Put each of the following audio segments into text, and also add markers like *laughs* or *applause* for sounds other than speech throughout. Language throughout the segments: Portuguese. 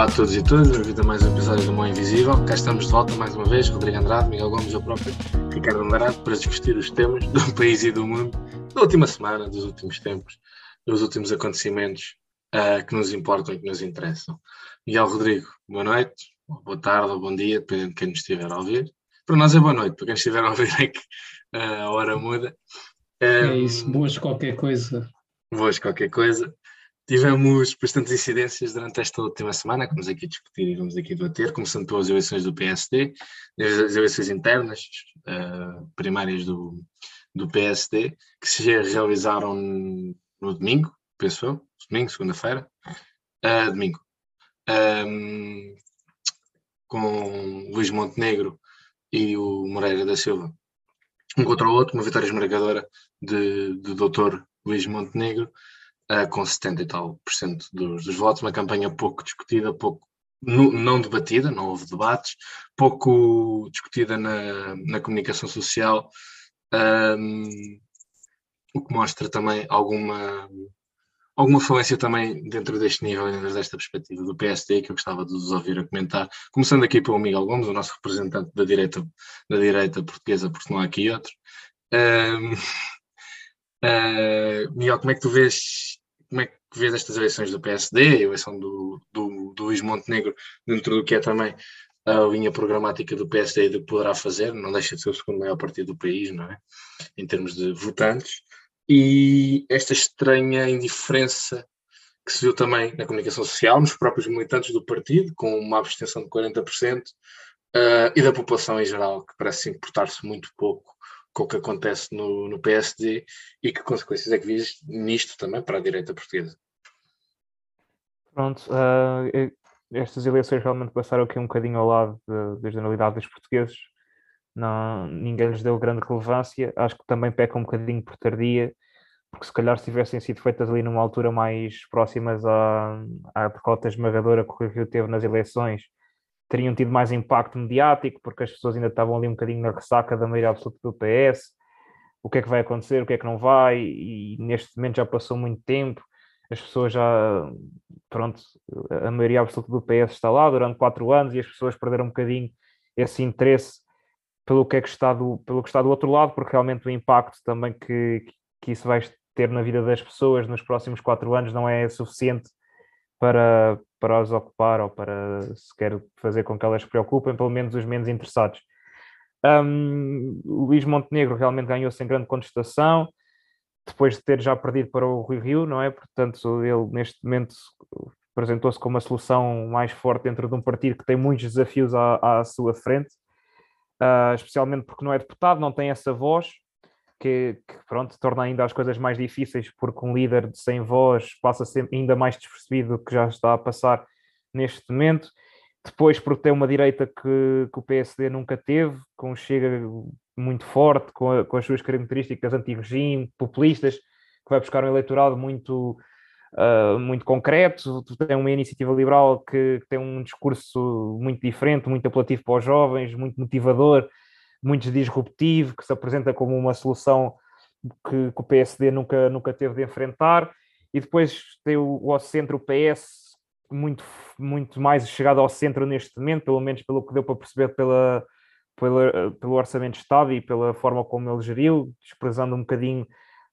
Olá a todos e todas, bem-vindo a mais um episódio do Mão Invisível. Cá estamos de volta mais uma vez, Rodrigo Andrade, Miguel Gomes, eu próprio, Ricardo Andrade, para discutir os temas do *laughs* país e do mundo da última semana, dos últimos tempos, dos últimos acontecimentos uh, que nos importam e que nos interessam. Miguel Rodrigo, boa noite, boa tarde ou bom dia, dependendo de quem nos estiver a ouvir. Para nós é boa noite, para quem estiver a ouvir é que uh, a hora muda. Um, é isso, boas qualquer coisa. Boas qualquer coisa. Tivemos bastantes incidências durante esta última semana, que vamos aqui discutir e vamos aqui debater, começando pelas eleições do PSD, as eleições internas, uh, primárias do, do PSD, que se realizaram no domingo, penso eu, domingo, segunda-feira, uh, domingo, um, com Luís Montenegro e o Moreira da Silva, um contra o outro, uma vitória esmagadora de, do doutor Luís Montenegro, uh, com 70 e tal por cento dos, dos, votos, uma campanha pouco discutida, pouco não debatida, não houve debates, pouco discutida na, na comunicação social, um, o que mostra também alguma alguma falência também dentro deste nível, dentro desta perspectiva do PSD, que eu gostava de vos ouvir a comentar. Começando aqui pelo Miguel Gomes, o nosso representante da direita, da direita portuguesa, porque não há aqui outro. Um, uh, *laughs* Miguel, como é que tu vês como é que vês estas eleições do PSD, a eleição do, do, do Luís Montenegro, dentro do que é também a linha programática do PSD e do que poderá fazer, não deixa de ser o segundo maior partido do país, não é? Em termos de votantes, e esta estranha indiferença que se viu também na comunicação social, nos próprios militantes do partido, com uma abstenção de 40%, uh, eh, e da população em geral, que parece importar-se muito pouco com o que acontece no, no PSD e que consequências é que vês nisto também para a direita portuguesa? Pronto, uh, estas eleições realmente passaram aqui um bocadinho ao lado da generalidade dos portugueses. Não, ninguém lhes deu grande relevância. Acho que também peca um bocadinho por tardia, porque se calhar se tivessem sido feitas ali numa altura mais próximas à, à derrota esmagadora que o Rio teve nas eleições, teriam tido mais impacto mediático, porque as pessoas ainda estavam ali um bocadinho na ressaca da maioria absoluta do PS. O que é que vai acontecer, o que é que não vai, e neste momento já passou muito tempo, as pessoas já, pronto, a maioria absoluta do PS está lá durante quatro anos e as pessoas perderam um bocadinho esse interesse pelo que é que está do, pelo que está do outro lado, porque realmente o impacto também que, que isso vai ter na vida das pessoas nos próximos quatro anos não é suficiente para, para as ocupar ou para sequer fazer com que elas se preocupem, pelo menos os menos interessados. Um, Luís Montenegro realmente ganhou sem grande contestação, depois de ter já perdido para o Rio Rio, não é? Portanto, ele neste momento apresentou-se como a solução mais forte dentro de um partido que tem muitos desafios à, à sua frente, uh, especialmente porque não é deputado, não tem essa voz, que, que, pronto, torna ainda as coisas mais difíceis, porque um líder sem voz passa ser ainda mais despercebido do que já está a passar neste momento. Depois, porque tem uma direita que, que o PSD nunca teve, com Chega muito forte, com, a, com as suas características anti-regime, populistas, que vai buscar um eleitorado muito, uh, muito concreto. Tem uma iniciativa liberal que, que tem um discurso muito diferente, muito apelativo para os jovens, muito motivador, muito disruptivo, que se apresenta como uma solução que, que, o PSD nunca, nunca teve de enfrentar, e depois tem o, o centro, o PS, muito, muito mais chegado ao centro neste momento, pelo menos pelo que deu para perceber pela, pela, pelo Orçamento de Estado e pela forma como ele geriu, desprezando um bocadinho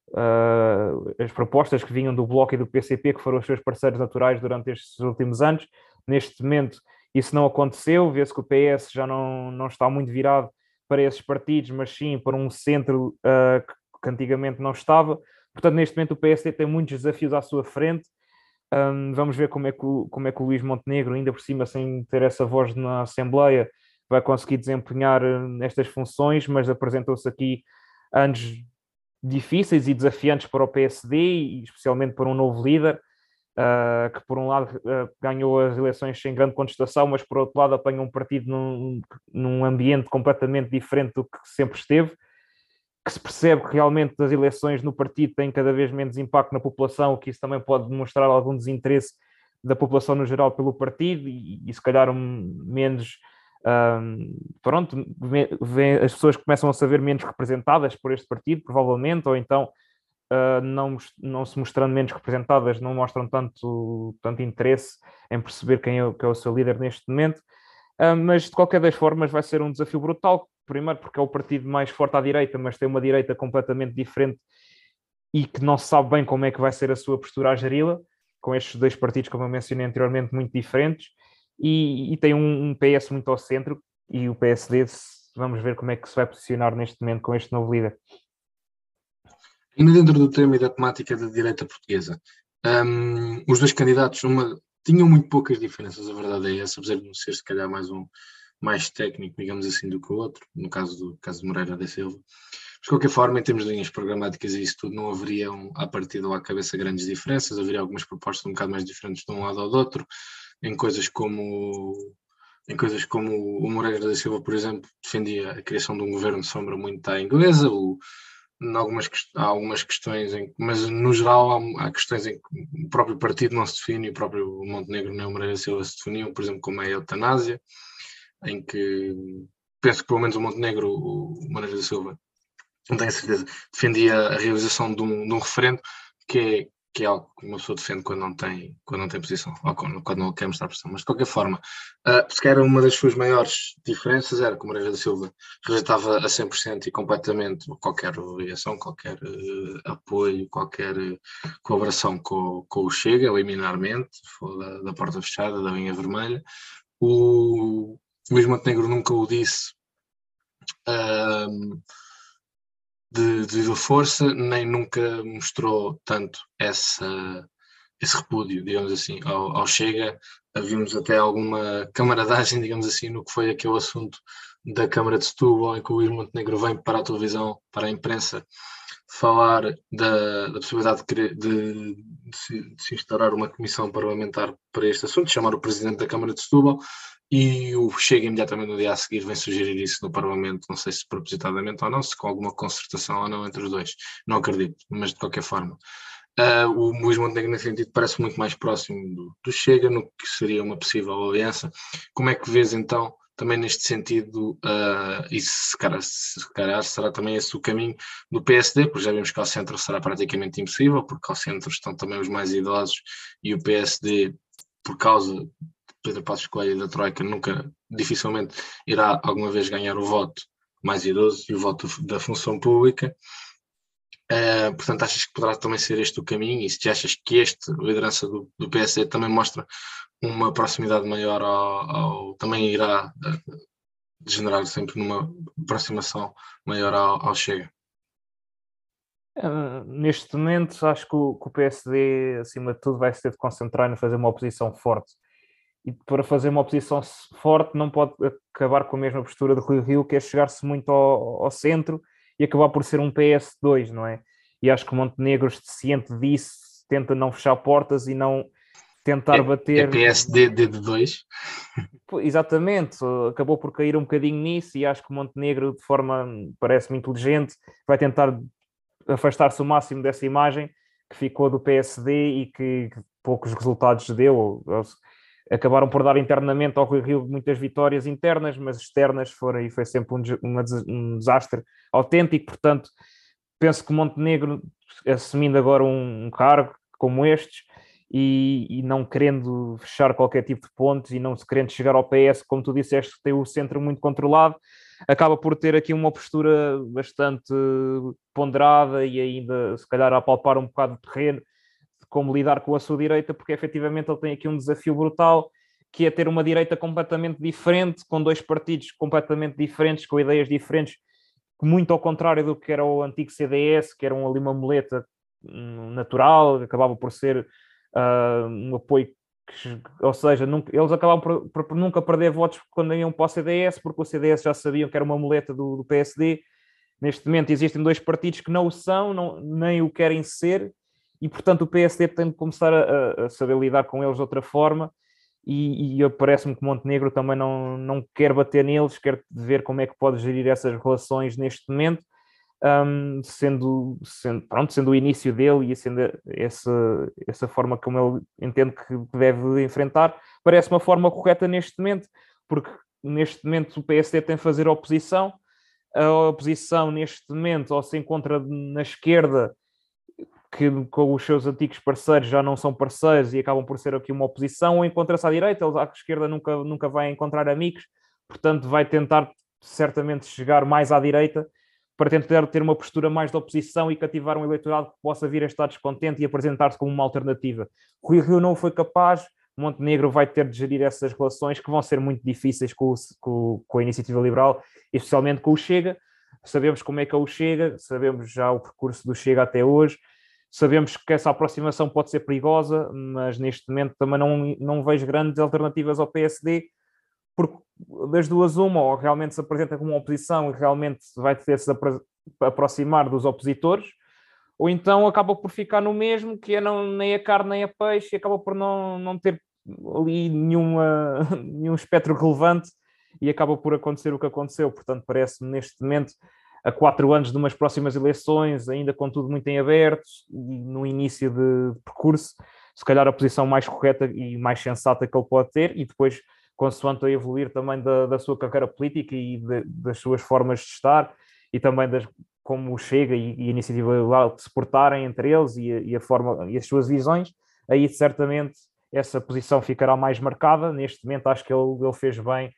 uh, as propostas que vinham do Bloco e do PCP, que foram os seus parceiros naturais durante estes últimos anos. Neste momento, isso não aconteceu, vê-se que o PS já não, não está muito virado para esses partidos, mas sim para um centro uh, que antigamente não estava. Portanto, neste momento o PSD tem muitos desafios à sua frente. Um, vamos ver como é, que o, como é que o Luís Montenegro, ainda por cima, sem ter essa voz na Assembleia, vai conseguir desempenhar hum, estas funções, mas apresentou-se aqui anos difíceis e desafiantes para o PSD, e especialmente para um novo líder uh, que por um lado uh, ganhou as eleições sem grande contestação, mas por outro lado apanha um partido num, num ambiente completamente diferente do que sempre esteve, que se percebe que realmente as eleições no partido têm cada vez menos impacto na população, o que isso também pode demonstrar algum desinteresse da população no geral pelo partido e, e se calhar um, menos um, pronto, vê, vê, as pessoas começam a saber menos representadas por este partido, provavelmente, ou então uh, não, não se mostrando menos representadas, não mostram tanto, tanto interesse em perceber quem é, que é o seu líder neste momento. Uh, mas de qualquer das formas vai ser um desafio brutal. Primeiro porque é o partido mais forte à direita, mas tem uma direita completamente diferente e que não se sabe bem como é que vai ser a sua postura a geri-la, com estes dois partidos, como eu mencionei anteriormente, muito diferentes, e, e tem um, um, PS muito ao centro, e o PSD, vamos ver como é que se vai posicionar neste momento com este novo líder. Ainda dentro do tema e da temática da direita portuguesa, um, os dois candidatos uma, tinham muito poucas diferenças, a verdade é essa, apesar de não ser se calhar mais um mais técnico, digamos assim, do que o outro, no caso do caso de Moreira da Silva. De qualquer forma, em termos de linhas programáticas e isso tudo, não haveriam, à partida ou à cabeça, grandes diferenças, haveria algumas propostas um bocado mais diferentes de um lado ao do outro, em coisas como em coisas como o Moreira da Silva, por exemplo, defendia a criação de um governo de sombra muito à inglesa, o, em algumas, há algumas questões, em, mas no geral há, há, questões em que o próprio partido não se define, o próprio Montenegro nem o Moreira Silva se definiam, por exemplo, como é a eutanásia, em que penso que pelo menos o Montenegro, o Moreira Silva, não tenho certeza, defendia a realização de um, de um referendo, que é, que é algo que uma pessoa defende quando não tem, quando não tem posição, ou quando, quando não quer mostrar posição. Mas de qualquer forma, uh, se calhar uma das suas maiores diferenças era que o Moreira da Silva rejeitava a 100% e completamente qualquer ligação, qualquer uh, apoio, qualquer uh, colaboração com, com o Chega, liminarmente, da, da porta fechada, da linha vermelha. O Luís Montenegro nunca o disse. Uh, de, de força, nem nunca mostrou tanto essa, esse repúdio, digamos assim, ao, ao Chega. Havíamos até alguma camaradagem, *laughs* digamos assim, no que foi aquele assunto da Câmara de Setúbal, em que o Luís Montenegro vem para a televisão, para a imprensa, falar da, da possibilidade de, de, de, se, de, se, instaurar uma comissão parlamentar para este assunto, chamar o Presidente da Câmara de Setúbal, e o Chega imediatamente no dia a seguir vem sugerir isso no Parlamento, não sei se propositadamente ou não, se com alguma concertação ou não entre os dois, não acredito, mas de qualquer forma. Uh, o Luís Montenegro, nesse sentido, parece muito mais próximo do, do, Chega, no que seria uma possível aliança. Como é que vês então, também neste sentido, uh, e se calhar, se calhar será também esse o caminho do PSD, porque já vimos que ao centro será praticamente impossível, porque ao centro estão também os mais idosos e o PSD, por causa Pedro Passos Coelho da Troika nunca, dificilmente irá alguma vez ganhar o voto mais idoso e o voto da função pública. Uh, portanto, achas que poderá também ser este o caminho? E se achas que esta liderança do, do PSD também mostra uma proximidade maior ao, ao também irá uh, sempre numa aproximação maior ao, ao Chega? Uh, neste momento, acho que o, que o, PSD, acima de tudo, vai se ter de concentrar em fazer uma oposição forte e para fazer uma oposição forte não pode acabar com a mesma postura de Rui Rio, que é chegar-se muito ao, ao, centro e acabar por ser um PS2, não é? E acho que o Montenegro, ciente disso, tenta não fechar portas e não tentar é, bater. É PSD de 2 Exatamente, acabou por cair um bocadinho nisso e acho que o Montenegro, de forma, parece-me inteligente, vai tentar afastar-se o máximo dessa imagem que ficou do PSD e que, poucos resultados deu acabaram por dar internamente ao Rui Rio muitas vitórias internas, mas externas foram e foi sempre um, um desastre autêntico. Portanto, penso que Montenegro, assumindo agora um, cargo como estes e, e, não querendo fechar qualquer tipo de pontos e não se querendo chegar ao PS, como tu disseste, tem o centro muito controlado, acaba por ter aqui uma postura bastante ponderada e ainda, se calhar, a palpar um bocado de terreno como lidar com a sua direita, porque efetivamente ele tem aqui um desafio brutal, que é ter uma direita completamente diferente, com dois partidos completamente diferentes, com ideias diferentes, muito ao contrário do que era o antigo CDS, que era ali uma muleta hum, natural, acabava por ser uh, um apoio que, ou seja, nunca, eles acabavam por, por, nunca perder votos quando iam para o CDS, porque o CDS já sabiam que era uma muleta do, do PSD. Neste momento existem dois partidos que não o são, não, nem o querem ser, e portanto o PSD tem de começar a, a saber lidar com eles de outra forma e, e parece-me que Montenegro também não, não quer bater neles, quer ver como é que pode gerir essas relações neste momento, um, sendo, sendo, pronto, sendo o início dele e sendo essa, essa forma como ele entende que deve enfrentar, parece uma forma correta neste momento, porque neste momento o PSD tem de fazer oposição, a oposição neste momento ou se encontra na esquerda que com os seus antigos parceiros já não são parceiros e acabam por ser aqui uma oposição, ou encontra-se à direita, à esquerda nunca, nunca vai encontrar amigos, portanto vai tentar certamente chegar mais à direita para tentar ter uma postura mais de oposição e cativar um eleitorado que possa vir a estar descontente e apresentar-se como uma alternativa. Rui Rio não foi capaz, Montenegro vai ter de gerir essas relações que vão ser muito difíceis com, o, com, a iniciativa liberal, especialmente com o Chega. Sabemos como é que é o Chega, sabemos já o percurso do Chega até hoje, sabemos que essa aproximação pode ser perigosa, mas neste momento também não, não vejo grandes alternativas ao PSD, porque das duas uma, ou realmente se apresenta como uma oposição e realmente vai ter se aproximar dos opositores, ou então acaba por ficar no mesmo, que é não, nem a carne nem a peixe, e acaba por não, não ter ali nenhuma, *laughs* nenhum espectro relevante e acaba por acontecer o que aconteceu. Portanto, parece-me neste momento, a quatro anos de umas próximas eleições, ainda com tudo muito em aberto, e no início de percurso, se calhar a posição mais correta e mais sensata que ele pode ter, e depois consoante a evoluir também da, da sua carreira política e de, das suas formas de estar e também das, como chega e, e a iniciativa de se portarem entre eles e a, e a, forma e as suas visões, aí certamente essa posição ficará mais marcada. Neste momento acho que ele, ele fez bem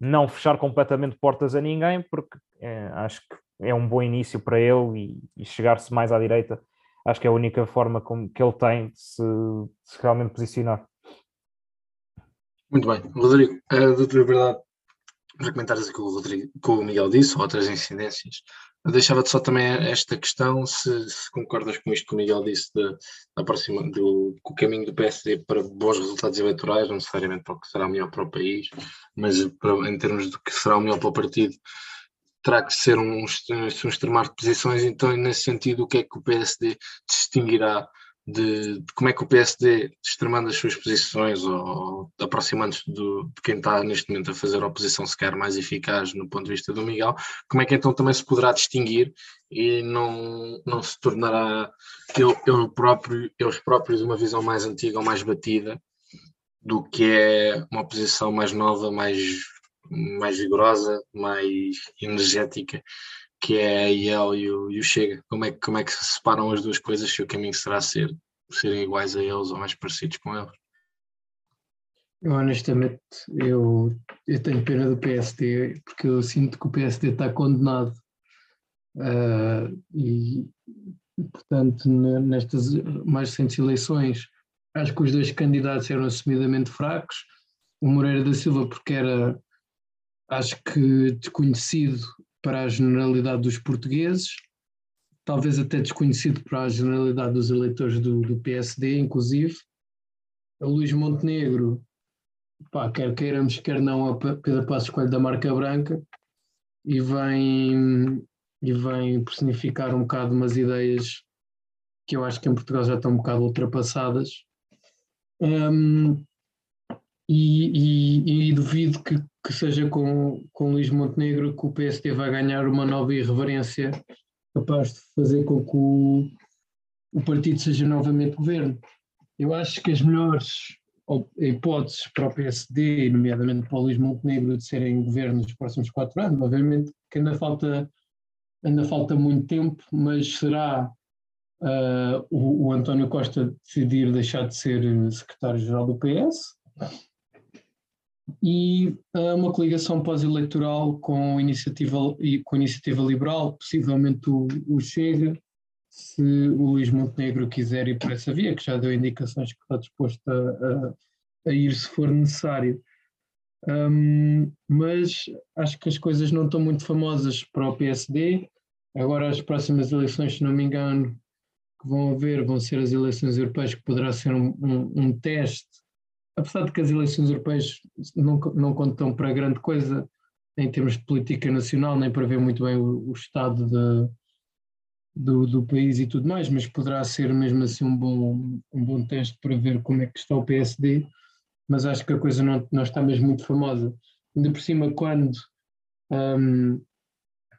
não fechar completamente portas a ninguém, porque é, acho que é um bom início para ele e, e chegar-se mais à direita. Acho que é a única forma como, que ele tem de se, de se realmente posicionar. Muito bem. Rodrigo, a doutora Verdade, para comentares com o, Rodrigo, com o Miguel disse, ou outras incidências, deixava-te só também esta questão, se, se, concordas com isto que o Miguel disse, de, da próxima, do, o caminho do PSD para bons resultados eleitorais, não necessariamente para o que será melhor para o país, mas para, em termos do que será o melhor para o partido, terá que ser um, um extremar de posições, então nesse sentido o que é que o PSD distinguirá de, de, como é que o PSD, extremando as suas posições ou, aproximando-se de quem está neste momento a fazer a oposição sequer mais eficaz no ponto de vista do Miguel, como é que então também se poderá distinguir e não, não se tornará eu, eu próprio, eles próprios uma visão mais antiga ou mais batida do que é uma oposição mais nova, mais, mais vigorosa, mais energética que é a IEL e o, e o Chega. Como é, como é que se separam as duas coisas se o caminho será ser serem iguais a eles ou mais parecidos com eles? Eu, honestamente, eu, eu tenho pena do PSD porque eu sinto que o PSD está condenado uh, e, portanto, nestas mais recentes eleições, acho que os dois candidatos eram assumidamente fracos. O Moreira da Silva, porque era, acho que, desconhecido para a generalidade dos portugueses, talvez até desconhecido para a generalidade dos eleitores do, do PSD, inclusive. A Luís Montenegro, pá, quer queiramos, quer não, a Pedro Passos Coelho da marca branca, e vem, e vem personificar um bocado umas ideias que eu acho que em Portugal já estão um bocado ultrapassadas. Um, e, e, e, duvido que, que seja com, com Luís Montenegro que o PSD vai ganhar uma nova irreverência capaz de fazer com que o, o partido seja novamente governo. Eu acho que as melhores hipóteses para o PSD, nomeadamente para o Luís Montenegro, de serem governo nos próximos quatro anos, obviamente que ainda falta, ainda falta muito tempo, mas será uh, o, o António Costa decidir deixar de ser secretário-geral do PS, e uh, uma coligação pós-eleitoral com iniciativa com iniciativa liberal, possivelmente o, o, Chega, se o Luís Montenegro quiser ir por essa via, que já deu indicações que está disposto a, a, a ir se for necessário. Um, mas acho que as coisas não estão muito famosas para o PSD. Agora as próximas eleições, se não me engano, que vão haver, vão ser as eleições europeias, que poderá ser um, um, um teste apesar de que as eleições europeias não, não contam para grande coisa em termos de política nacional, nem para ver muito bem o, o estado de, do, do, país e tudo mais, mas poderá ser mesmo assim um bom, um bom teste para ver como é que está o PSD, mas acho que a coisa não, não está mesmo muito famosa. Ainda por cima, quando, um,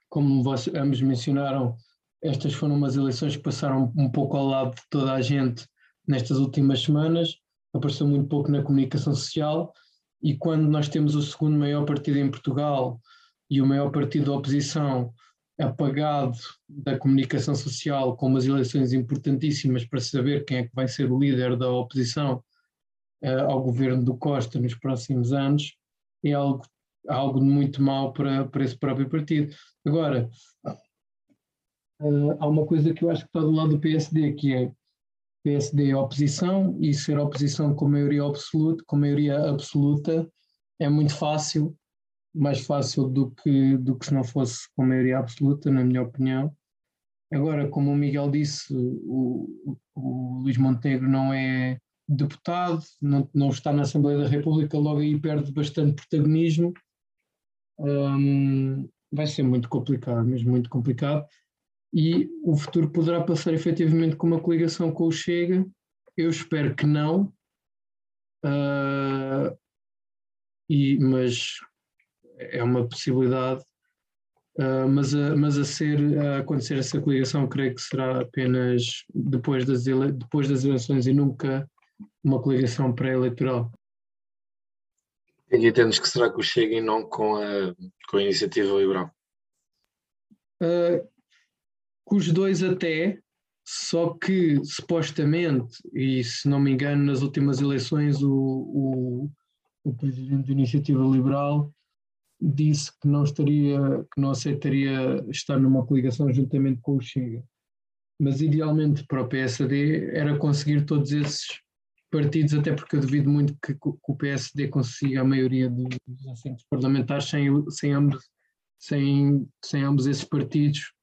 como vocês ambos mencionaram, estas foram umas eleições que passaram um pouco ao lado de toda a gente nestas últimas semanas, apareceu muito pouco na comunicação social e quando nós temos o segundo maior partido em Portugal e o maior partido da oposição apagado da comunicação social com umas eleições importantíssimas para saber quem é que vai ser o líder da oposição uh, ao governo do Costa nos próximos anos, é algo, algo muito mau para, para esse próprio partido. Agora, uh, há uma coisa que eu acho que está do lado do PSD, que é PSD é oposição e ser oposição com maioria absoluta, com maioria absoluta é muito fácil mais fácil do que, do que se não fosse com maioria absoluta, na minha opinião. Agora, como o Miguel disse, o, o Luís Montenegro não é deputado, não, não está na Assembleia da República, logo aí perde bastante protagonismo. Vai ser muito complicado, mesmo muito complicado. E o futuro poderá passar efetivamente com uma coligação com o Chega. Eu espero que não. Uh, e, mas é uma possibilidade, uh, mas, a, mas a ser a acontecer essa coligação, creio que será apenas depois das, ele, depois das eleições e nunca uma coligação pré-eleitoral. E entendes que será que o Chega e não com a, com a iniciativa liberal? Uh, com os dois até, só que supostamente, e se não me engano, nas últimas eleições o, o, o presidente da Iniciativa Liberal disse que não estaria, que não aceitaria estar numa coligação juntamente com o Chega. Mas idealmente para o PSD era conseguir todos esses partidos, até porque eu duvido muito que, que o PSD consiga a maioria dos assentos parlamentares sem, sem, ambos, sem, sem ambos esses partidos.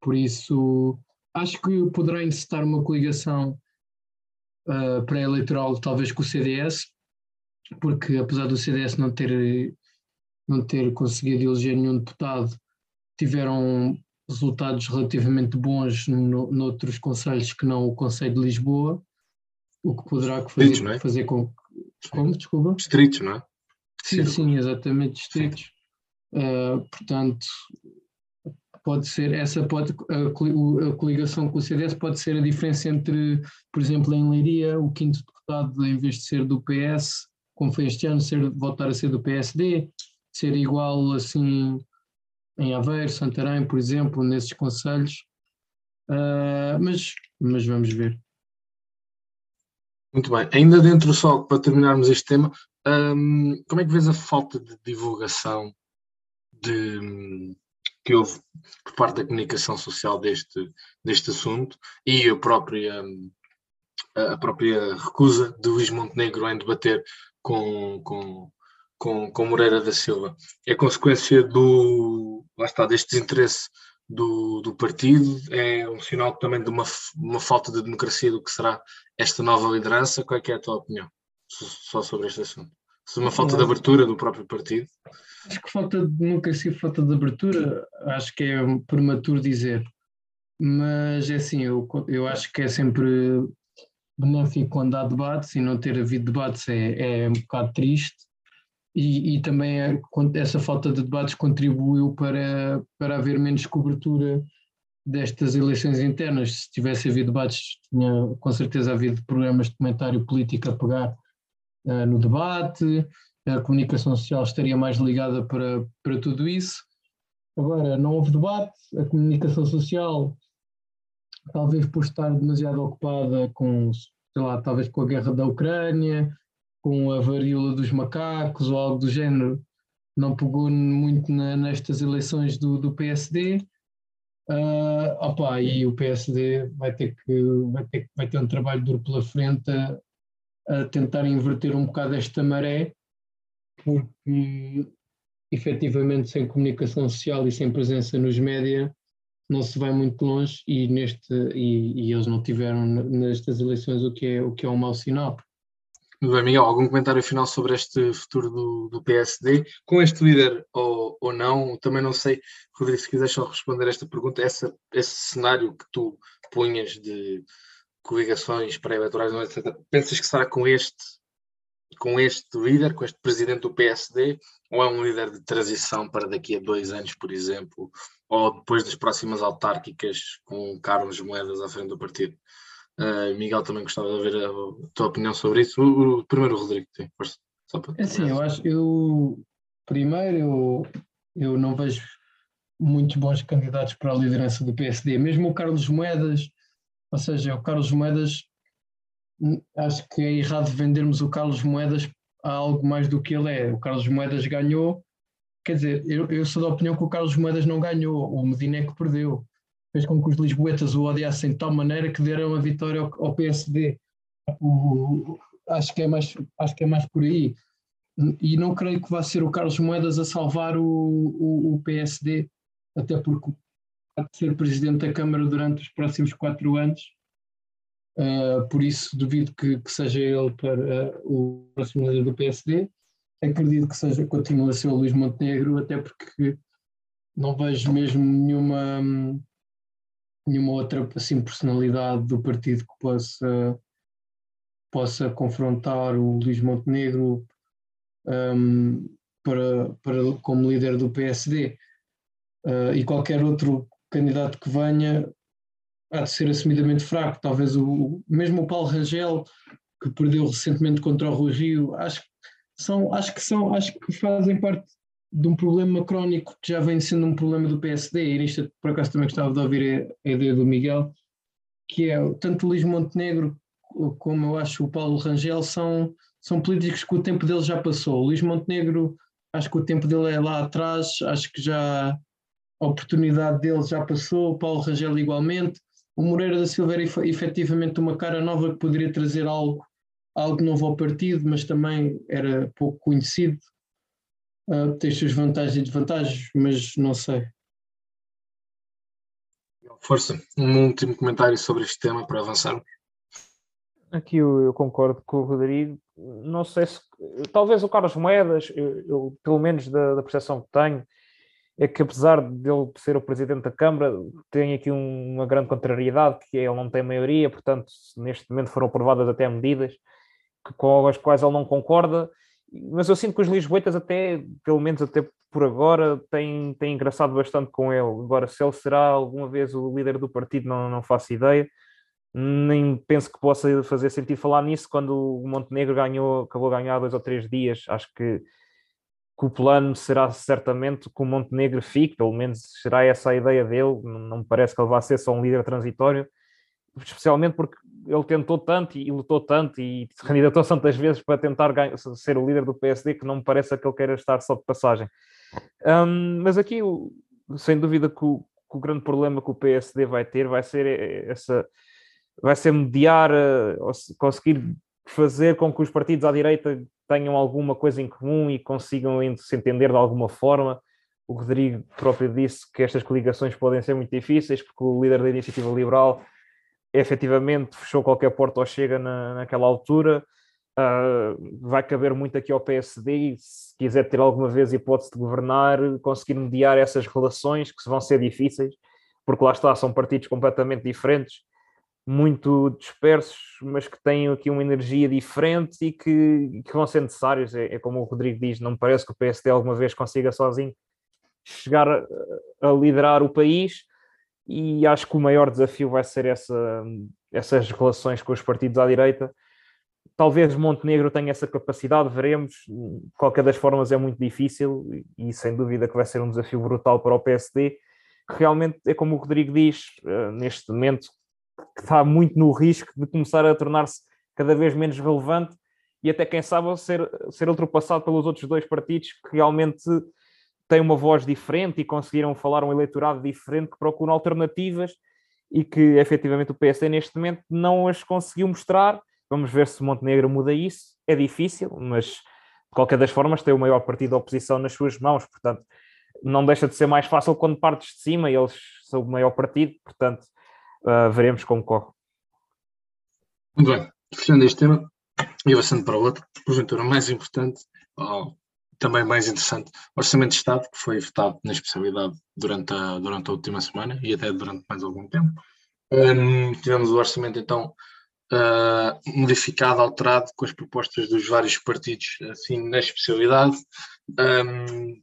Por isso, acho que poderá incitar uma coligação uh, pré-eleitoral, talvez com o CDS, porque apesar do CDS não ter não ter conseguido eleger nenhum deputado, tiveram resultados relativamente bons no, noutros conselhos que não o Conselho de Lisboa, o que poderá fazer, é? fazer com. Como? Desculpa? Distritos, não é? Sim, sim, sim exatamente, distritos. Uh, portanto, pode ser, essa pode, a, coligação com o CDS pode ser a diferença entre, por exemplo, em Leiria, o quinto deputado, em vez de ser do PS, como foi este ano, ser, voltar a ser do PSD, ser igual assim em Aveiro, Santarém, por exemplo, nesses conselhos, uh, mas, mas vamos ver. Muito bem. Ainda dentro só, para terminarmos este tema, um, como é que vês a falta de divulgação de, que houve por parte da comunicação social deste, deste assunto e a própria, a própria recusa de Luís Montenegro em debater com, com, com, com Moreira da Silva. É consequência do, lá está, deste desinteresse do, do partido, é um sinal também de uma, uma falta de democracia do que será esta nova liderança. Qual é, é a tua opinião só sobre este assunto? Se uma falta de abertura do próprio partido? Acho que falta de democracia, falta de abertura, acho que é prematuro dizer. Mas é assim, eu, eu acho que é sempre benéfico quando há debates e não ter havido debates é, é um bocado triste e, e também é, essa falta de debates contribuiu para, para haver menos cobertura destas eleições internas. Se tivesse havido debates, tinha com certeza havido programas de comentário político a pegar uh, no debate, a comunicação social estaria mais ligada para, para tudo isso. Agora, não houve debate, a comunicação social, talvez por estar demasiado ocupada com, sei lá, talvez com a guerra da Ucrânia, com a varíola dos macacos ou algo do género, não pegou muito na, nestas eleições do, do PSD. Uh, ah, opa, e o PSD vai ter, que, vai, ter, vai ter um trabalho duro pela frente a tentar inverter um bocado esta maré, porque efetivamente sem comunicação social e sem presença nos média não se vai muito longe e, neste, e, e eles não tiveram nestas eleições o que é, o que é um mau sinal. Muito bem, Miguel, algum comentário final sobre este futuro do, do PSD? Com este líder ou, ou não? Também não sei, Rodrigo, se quiseres só responder esta pergunta, essa, esse cenário que tu punhas de coligações pré-eleitorais, etc., pensas que será com este, com este líder, com este presidente do PSD, ou é um líder de transição para daqui a dois anos, por exemplo, ou depois das próximas autárquicas com Carlos Moedas à frente do partido? Uh, Miguel, também gostava de ouvir a, a tua opinião sobre isso. O, o primeiro, Rodrigo, sim, só para é assim, eu acho, eu primeiro eu, eu não vejo muitos bons candidatos para a liderança do PSD, mesmo o Carlos Moedas, ou seja, o Carlos Moedas, acho que é errado vendermos o Carlos Moedas a algo mais do que ele é. O Carlos Moedas ganhou, quer dizer, eu, eu sou da opinião que o Carlos Moedas não ganhou, o Medina é que perdeu. Fez com que os lisboetas o odiassem de tal maneira que deram a vitória ao, ao PSD. O, acho, que é mais, acho que é mais por aí. E não creio que vá ser o Carlos Moedas a salvar o, o, o PSD, até porque vai ser presidente da Câmara durante os próximos quatro anos. Uh, por isso, duvido que, que seja ele para uh, o próximo líder do PSD. Acredito que seja, continue a ser o Luís Montenegro, até porque não vejo mesmo nenhuma, nenhuma outra assim, personalidade do partido que possa, possa confrontar o Luís Montenegro um, para, para, como líder do PSD. Uh, e qualquer outro candidato que venha há de ser assumidamente fraco. Talvez o, mesmo o Paulo Rangel, que perdeu recentemente contra o Rui Rio, acho, são, acho que são, acho que fazem parte de um problema crónico que já vem sendo um problema do PSD, e nisto por acaso também gostava de ouvir a, a ideia do Miguel, que é tanto o Luís Montenegro como eu acho o Paulo Rangel são, são políticos que o tempo dele já passou. O Luís Montenegro, acho que o tempo dele é lá atrás, acho que já a oportunidade dele já passou, o Paulo Rangel igualmente. O Moreira da Silva era efetivamente uma cara nova que poderia trazer algo, algo novo ao partido, mas também era pouco conhecido. Uh, tem as suas vantagens e desvantagens, mas não sei. Força, um último comentário sobre este tema para avançarmos. Aqui eu, eu, concordo com o Rodrigo. Não sei se. Talvez o Carlos Moedas, eu, eu pelo menos da, da, percepção que tenho, é que apesar de ele ser o presidente da Câmara, tem aqui um, uma grande contrariedade, que é ele não tem maioria, portanto, neste momento foram aprovadas até medidas que, com as quais ele não concorda. Mas eu sinto que os Lisboetas, até, pelo menos até por agora, têm, têm engraçado bastante com ele. Agora, se ele será alguma vez o líder do partido, não, não faço ideia nem penso que possa fazer sentido falar nisso quando o Montenegro ganhou, acabou de ganhar dois ou três dias. Acho que, que o plano será certamente que o Montenegro fique, pelo menos será essa a ideia dele. Não me parece que ele vá ser só um líder transitório, especialmente porque ele tentou tanto e lutou tanto e se candidatou tantas vezes para tentar ser o líder do PSD que não me parece que ele queira estar só de passagem. Um, mas aqui, sem dúvida, que o, que o grande problema que o PSD vai ter vai ser essa vai ser mediar, eh, conseguir fazer com que os partidos à direita tenham alguma coisa em comum e consigam se entender de alguma forma. O Rodrigo próprio disse que estas coligações podem ser muito difíceis, porque o líder da Iniciativa Liberal efetivamente fechou qualquer porta ou chega na, naquela altura. Uh, vai caber muito aqui ao PSD, se quiser ter alguma vez hipótese de governar, conseguir mediar essas relações que vão ser difíceis, porque lá está, são partidos completamente diferentes muito dispersos, mas que têm aqui uma energia diferente e que, que vão ser necessários. É, é, como o Rodrigo diz, não me parece que o PSD alguma vez consiga sozinho chegar a, a, liderar o país e acho que o maior desafio vai ser essa, essas relações com os partidos à direita. Talvez Montenegro tenha essa capacidade, veremos. Qualquer das formas é muito difícil e sem dúvida que vai ser um desafio brutal para o PSD. Realmente é como o Rodrigo diz, eh, neste momento que está muito no risco de começar a tornar-se cada vez menos relevante e até quem sabe ser, ser ultrapassado pelos outros dois partidos que realmente têm uma voz diferente e conseguiram falar um eleitorado diferente que procuram alternativas e que efetivamente o PSD neste momento não as conseguiu mostrar. Vamos ver se Montenegro muda isso. É difícil, mas de qualquer das formas tem o maior partido da oposição nas suas mãos, portanto não deixa de ser mais fácil quando partes de cima, eles são o maior partido, portanto uh, veremos como corre. Muito bem, fechando este tema e avançando para o outro, porventura mais importante, ou também mais interessante, Orçamento de Estado, que foi votado na especialidade durante a, durante a última semana e até durante mais algum tempo. Um, tivemos o orçamento então uh, modificado, alterado com as propostas dos vários partidos assim na especialidade. Um,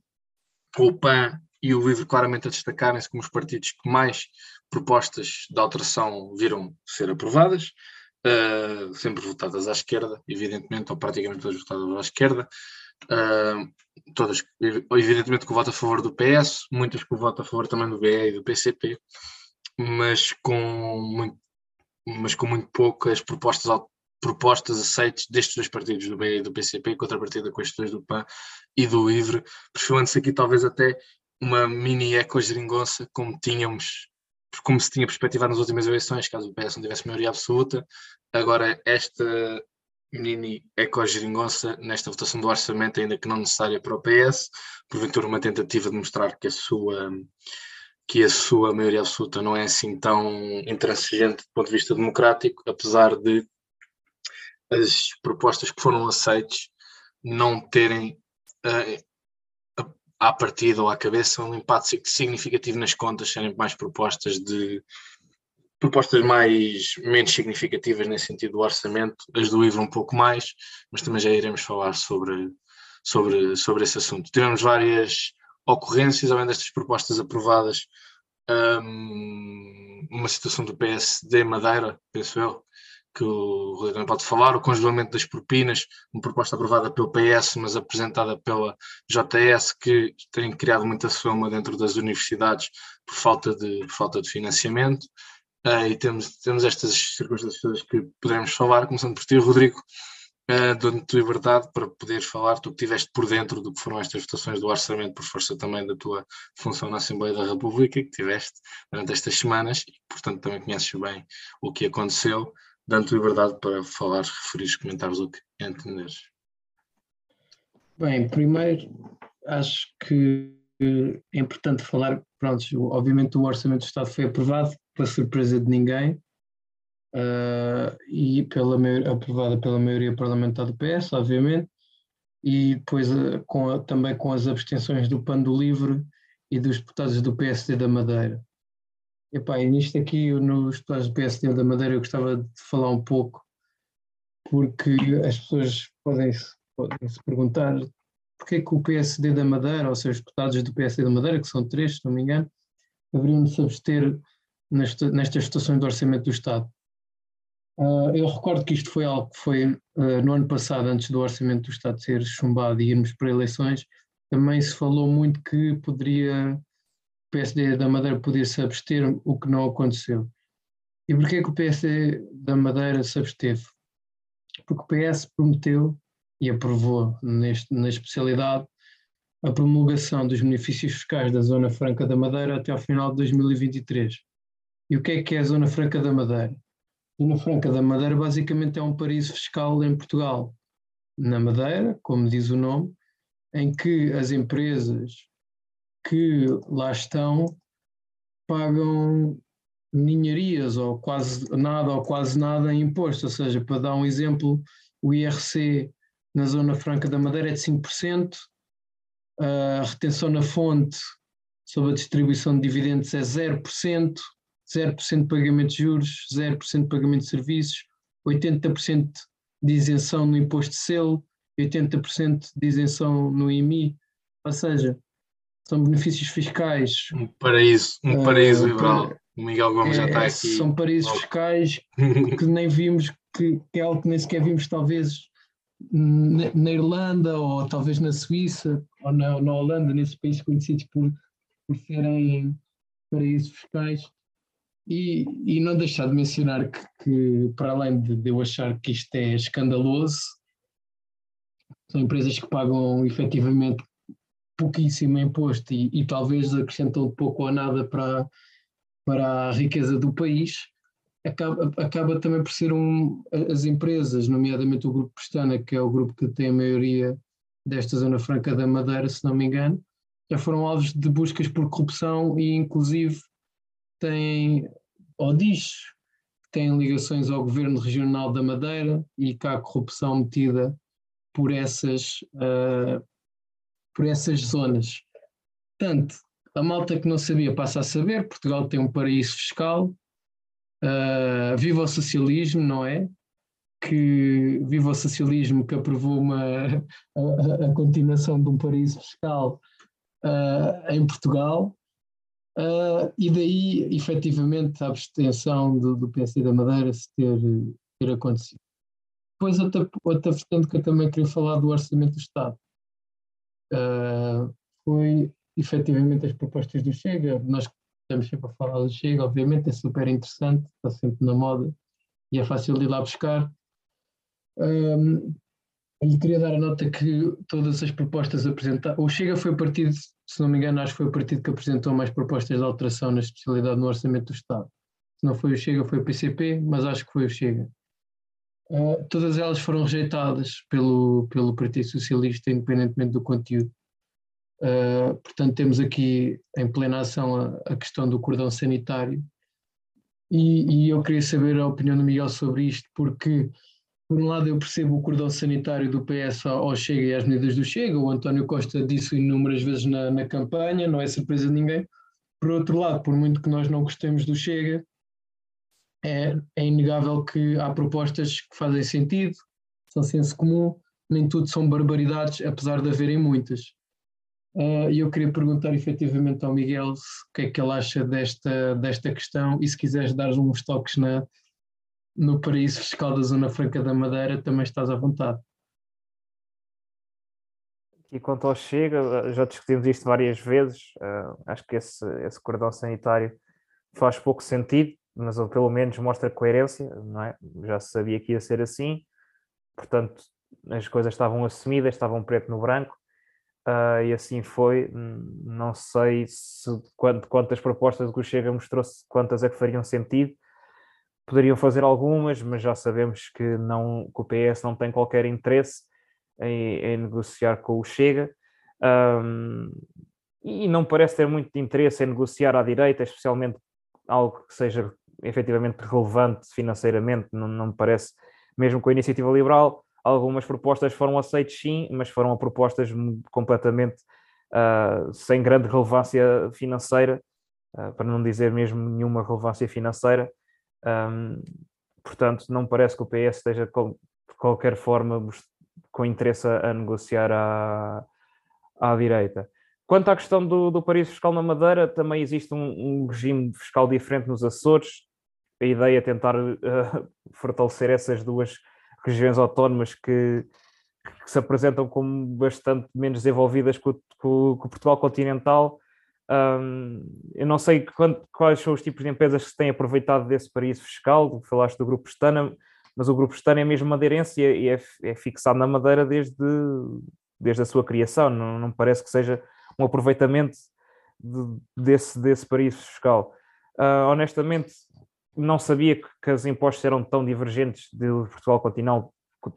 o PAN e o LIVRE claramente a destacarem-se como os partidos que mais propostas de alteração viram ser aprovadas, uh, sempre votadas à esquerda, evidentemente, ou praticamente todas votadas à esquerda. Uh, todas, evidentemente, com o voto a favor do PS, muitas com o voto a favor também do BE e do PCP, mas com muito, mas com muito poucas propostas, propostas aceites destes dois partidos, do BE e do PCP, contrapartida com estes dois do PAN e do LIVRE, perfilando-se aqui talvez até uma mini eco-geringonça, como tínhamos como se tinha perspectivado nas últimas eleições, caso o PS não tivesse maioria absoluta. Agora, esta mini eco-geringonça nesta votação do orçamento, ainda que não necessária para o PS, porventura uma tentativa de mostrar que a sua que a sua maioria absoluta não é assim tão intransigente do ponto de vista democrático, apesar de as propostas que foram aceites não terem uh, à partida ou à cabeça um impacto significativo nas contas, serem mais propostas de propostas mais menos significativas nesse sentido do orçamento, as do IVA um pouco mais, mas também já iremos falar sobre, sobre, sobre esse assunto. Tivemos várias ocorrências, além destas propostas aprovadas, um, uma situação do PSD Madeira, penso eu, que o Rodrigo pode falar, o congelamento das propinas, uma proposta aprovada pelo PS, mas apresentada pela JS, que tem criado muita soma dentro das universidades por falta de, por falta de financiamento. Uh, e temos, temos estas circunstâncias que podemos falar, começando por ti, Rodrigo, uh, dando-te liberdade para poderes falar, tu que estiveste por dentro do que foram estas votações do orçamento, por força também da tua função na Assembleia da República, que tiveste durante estas semanas, e portanto também conheces bem o que aconteceu, dando-te liberdade para falar, referir, comentares o que entenderes. Bem, primeiro acho que é importante falar, pronto, obviamente o Orçamento do Estado foi aprovado, para surpresa de ninguém, uh, e pela aprovada pela maioria parlamentar do PS, obviamente, e depois uh, com a, também com as abstenções do PAN do Livre e dos deputados do PSD da Madeira. Epá, e nisto aqui, nos deputados do PSD da Madeira, eu gostava de falar um pouco, porque as pessoas podem se, podem -se perguntar porque é que o PSD da Madeira, ou seja, os deputados do PSD da Madeira, que são três, se não me engano, deveriam se abster nesta, nestas situações do Orçamento do Estado. Uh, eu recordo que isto foi algo que foi uh, no ano passado, antes do Orçamento do Estado ser chumbado e irmos para eleições, também se falou muito que poderia, PSD da Madeira podia se abster, o que não aconteceu. E porquê que o PSD da Madeira se absteve? Porque o PS prometeu e aprovou neste, na especialidade a promulgação dos benefícios fiscais da Zona Franca da Madeira até ao final de 2023. E o que é que é a Zona Franca da Madeira? A Zona Franca da Madeira basicamente é um paraíso fiscal em Portugal, na Madeira, como diz o nome, em que as empresas que lá estão pagam ninharias ou quase nada ou quase nada em imposto. Ou seja, para dar um exemplo, o IRC na Zona Franca da Madeira é de 5%, a retenção na fonte sobre a distribuição de dividendos é 0%, 0% de pagamento de juros, 0% de pagamento de serviços, 80% de isenção no imposto de selo, 80% de isenção no IMI, ou seja, são benefícios fiscais. Um paraíso, um paraíso uh, liberal. Para, o Miguel Gomes é, já está aqui. São paraísos fiscais *laughs* que nem vimos, que, que é algo que nem sequer vimos talvez na, na Irlanda ou talvez na Suíça ou na, na Holanda, nesses países conhecidos por, por serem paraísos fiscais. E, e não deixar de mencionar que, que, para além de, de eu achar que isto é escandaloso, são empresas que pagam efetivamente pouquíssimo imposto e, e talvez acrescentam pouco ou nada para, para a riqueza do país, acaba, acaba também por ser um, as empresas, nomeadamente o Grupo Pestana, que é o grupo que tem a maioria desta Zona Franca da Madeira, se não me engano, já foram alvos de buscas por corrupção e inclusive tem, ou diz tem ligações ao governo regional da Madeira e que há corrupção metida por essas, uh, por essas zonas. Portanto, a malta que não sabia passa a saber, Portugal tem um paraíso fiscal, uh, viva o socialismo, não é? Que viva o socialismo que aprovou uma, *laughs* a, a continuação de um paraíso fiscal uh, em Portugal, Uh, e daí, efetivamente, a abstenção do, do da Madeira se ter, ter acontecido. Depois, outra, outra vertente que eu também queria falar do Orçamento do Estado. Uh, foi efetivamente as propostas do Chega. Nós estamos sempre a falar do Chega, obviamente é super interessante, está sempre na moda e é fácil de ir lá buscar. Um, e queria dar a nota que todas as propostas apresentadas. O Chega foi o partido, se não me engano, acho que foi o partido que apresentou mais propostas de alteração na especialidade no orçamento do Estado. Se não foi o Chega, foi o PCP, mas acho que foi o Chega. Uh, todas elas foram rejeitadas pelo, pelo Partido Socialista, independentemente do conteúdo. Uh, portanto, temos aqui em plena ação a, a questão do cordão sanitário. E, e, eu queria saber a opinião do Miguel sobre isto, porque por um lado eu percebo o cordão sanitário do PS ao Chega e às medidas do Chega, o António Costa disse inúmeras vezes na, na campanha, não é surpresa de ninguém. Por outro lado, por muito que nós não gostemos do Chega, é, é inegável que há propostas que fazem sentido, são senso comum, nem tudo são barbaridades, apesar de haverem muitas. Uh, e eu queria perguntar efetivamente ao Miguel o que é que ele acha desta, desta questão e se quiseres dar uns toques na, no paraíso fiscal da Zona Franca da Madeira, também estás à vontade. E quanto ao Chega, já discutimos isto várias vezes, uh, acho que esse, esse cordão sanitário faz pouco sentido, mas pelo menos mostra coerência, não é? Já se sabia que ia ser assim, portanto as coisas estavam assumidas, estavam preto no branco, uh, e assim foi. Não sei se quantas propostas que o Chega mostrou, quantas é que fariam sentido, poderiam fazer algumas, mas já sabemos que, não, que o PS não tem qualquer interesse em, em negociar com o Chega. Um, e não parece ter muito interesse em negociar à direita, especialmente algo que seja efetivamente relevante financeiramente, não, não me parece, mesmo com a iniciativa liberal, algumas propostas foram aceitas sim, mas foram propostas completamente uh, sem grande relevância financeira, uh, para não dizer mesmo nenhuma relevância financeira, um, portanto, não parece que o PS esteja de qualquer forma com interesse a, negociar à, à direita. Quanto à questão do, do paraíso fiscal na Madeira, também existe um, um, regime fiscal diferente nos Açores. A ideia é tentar uh, *laughs* fortalecer essas duas regiões autónomas que, que, se apresentam como bastante menos desenvolvidas que o, que o Portugal continental. Um, eu não sei quanto, quais são os tipos de empresas que se têm aproveitado desse paraíso fiscal, falaste do Grupo Estana, mas o Grupo Estana é mesmo madeirense e é, é, fixado na Madeira desde, desde a sua criação, não, não parece que seja um aproveitamento de, desse, desse paraíso fiscal. Uh, honestamente, não sabia que, os impostos eram tão divergentes de Portugal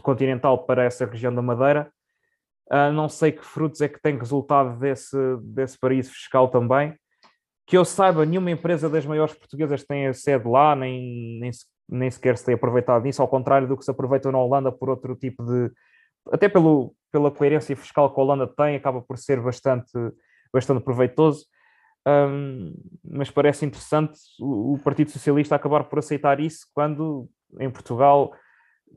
continental, para essa região da Madeira. Uh, não sei que frutos é que tem resultado desse, desse paraíso fiscal também. Que eu saiba, nenhuma empresa das maiores portuguesas tem a sede lá, nem, nem, nem sequer se tem aproveitado disso, ao contrário do que se aproveita na Holanda por outro tipo de. Até pelo, pela coerência fiscal que a Holanda tem, acaba por ser bastante, bastante proveitoso. Um, mas parece interessante o, o Partido Socialista acabar por aceitar isso quando em Portugal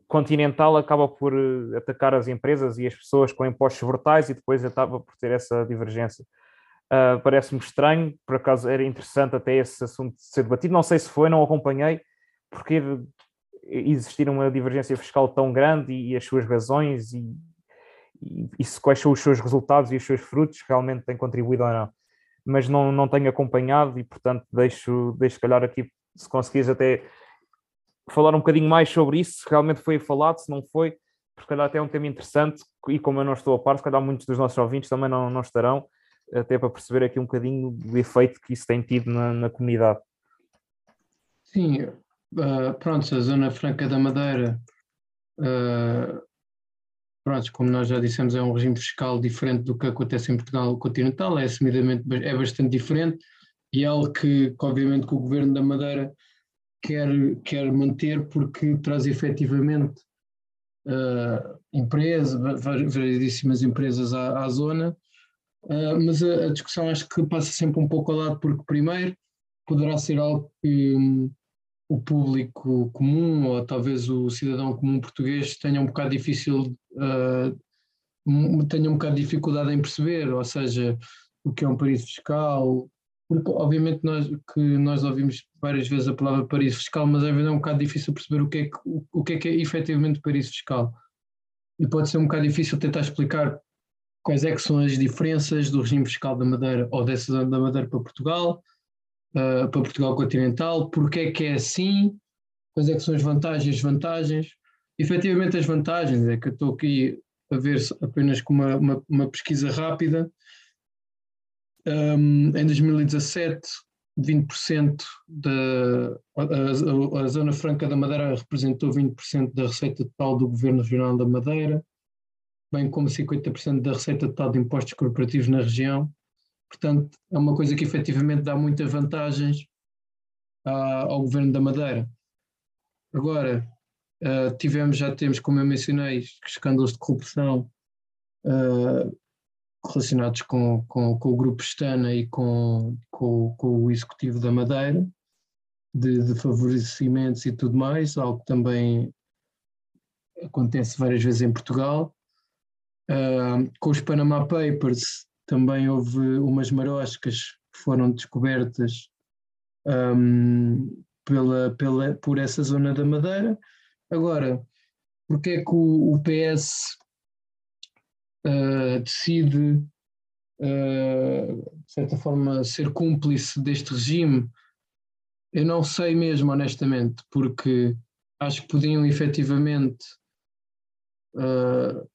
Continental acaba por eh, atacar as empresas e as pessoas com impostos brutais e depois acaba por ter essa divergência. Uh, Parece-me estranho, por acaso era interessante até esse assunto ser debatido. Não sei se foi, não acompanhei, porque existir uma divergência fiscal tão grande e, e as suas razões e, e, e se, quais são os seus resultados e os seus frutos realmente têm contribuído ou não. Mas não, não tenho acompanhado e, portanto, deixo, deixo calhar aqui, se conseguires até falar um bocadinho mais sobre isso, se realmente foi falado, se não foi, porque calhar até é um tema interessante e como eu não estou a par, se calhar muitos dos nossos ouvintes também não, não estarão, até para perceber aqui um bocadinho do efeito que isso tem tido na, na comunidade. Sim, uh, pronto, a Zona Franca da Madeira, uh, pronto, como nós já dissemos, é um regime fiscal diferente do que acontece em Portugal continental, é assumidamente, é bastante diferente e é algo que, que obviamente, que o governo da Madeira quer, quer manter porque traz efetivamente uh, empresas, variedíssimas empresas à, à zona, uh, mas a, a, discussão acho que passa sempre um pouco ao lado, porque primeiro poderá ser algo que um, o público comum ou talvez o cidadão comum português tenha um bocado difícil, uh, tenha um bocado de dificuldade em perceber, ou seja, o que é um paraíso fiscal, porque obviamente nós, que nós ouvimos várias vezes a palavra paraíso fiscal, mas às vezes é um bocado difícil perceber o que é que, o, o que, é, que é efetivamente paraíso fiscal. E pode ser um bocado difícil tentar explicar quais é que são as diferenças do regime fiscal da Madeira ou dessa da Madeira para Portugal, uh, para Portugal continental, porque é que é assim, quais é que são as vantagens e desvantagens. Efetivamente as vantagens é que eu estou aqui a ver apenas com uma, uma, uma pesquisa rápida. Um, em 2017, 20% da a, a, a, Zona Franca da Madeira representou 20% da receita total do Governo Regional da Madeira, bem como 50% da receita total de impostos corporativos na região. Portanto, é uma coisa que efetivamente dá muitas vantagens ao Governo da Madeira. Agora, uh, tivemos, já temos, como eu mencionei, escândalos de corrupção uh, relacionados com, com, com, o Grupo Estana e com, com, com o Executivo da Madeira, de, de, favorecimentos e tudo mais, algo que também acontece várias vezes em Portugal. Uh, com os Panama Papers também houve umas maroscas que foram descobertas um, pela, pela, por essa zona da Madeira. Agora, porque é que o, o PS uh, decide, uh, de certa forma, ser cúmplice deste regime? Eu não sei mesmo, honestamente, porque acho que podiam efetivamente, uh,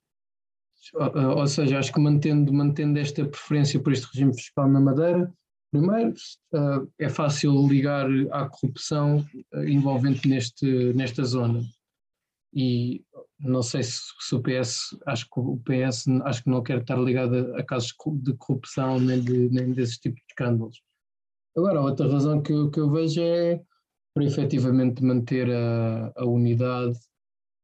ou seja, acho que mantendo, mantendo esta preferência por este regime fiscal na Madeira, Primeiro, uh, é fácil ligar à corrupção uh, envolvente neste, nesta zona. E não sei se, se, o PS, acho que o PS acho que não quer estar ligado a, a casos de corrupção nem, de, nem desses tipos de escândalos. Agora, outra razão que que eu vejo é para efetivamente manter a, a unidade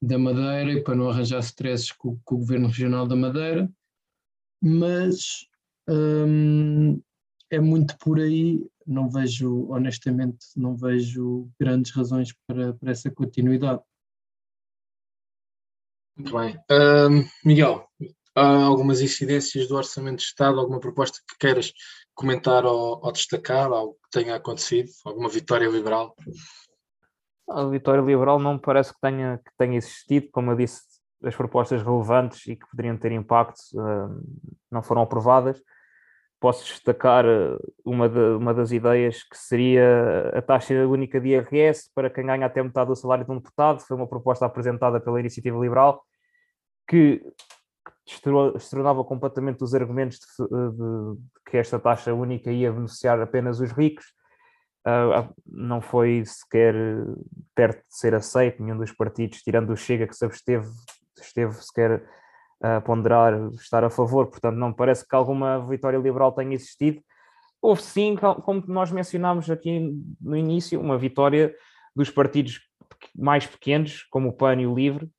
da Madeira e para não arranjar stresses com, com o Governo Regional da Madeira, mas hum, é muito por aí, não vejo, honestamente, não vejo grandes razões para, para essa continuidade. Muito bem. Uh, Miguel, há algumas incidências do Orçamento de Estado, alguma proposta que queiras comentar ou, ou destacar, algo que tenha acontecido, alguma vitória liberal? A vitória liberal não me parece que tenha, que tenha existido, como eu disse, as propostas relevantes e que poderiam ter impacto uh, não foram aprovadas posso destacar eh, uma, de, uma das ideias que seria a taxa única de IRS para quem ganha até metade do salário de um deputado. Foi uma proposta apresentada pela Iniciativa Liberal que destronava completamente os argumentos de, de, de, que esta taxa única ia beneficiar apenas os ricos. Uh, não foi sequer perto de ser aceito, nenhum dos partidos, tirando o Chega, que se absteve, esteve sequer a ponderar estar a favor, portanto, não parece que alguma vitória liberal tenha existido. Houve sim, como nós mencionámos aqui no início, uma vitória dos partidos mais pequenos, como o PAN e o LIVRE,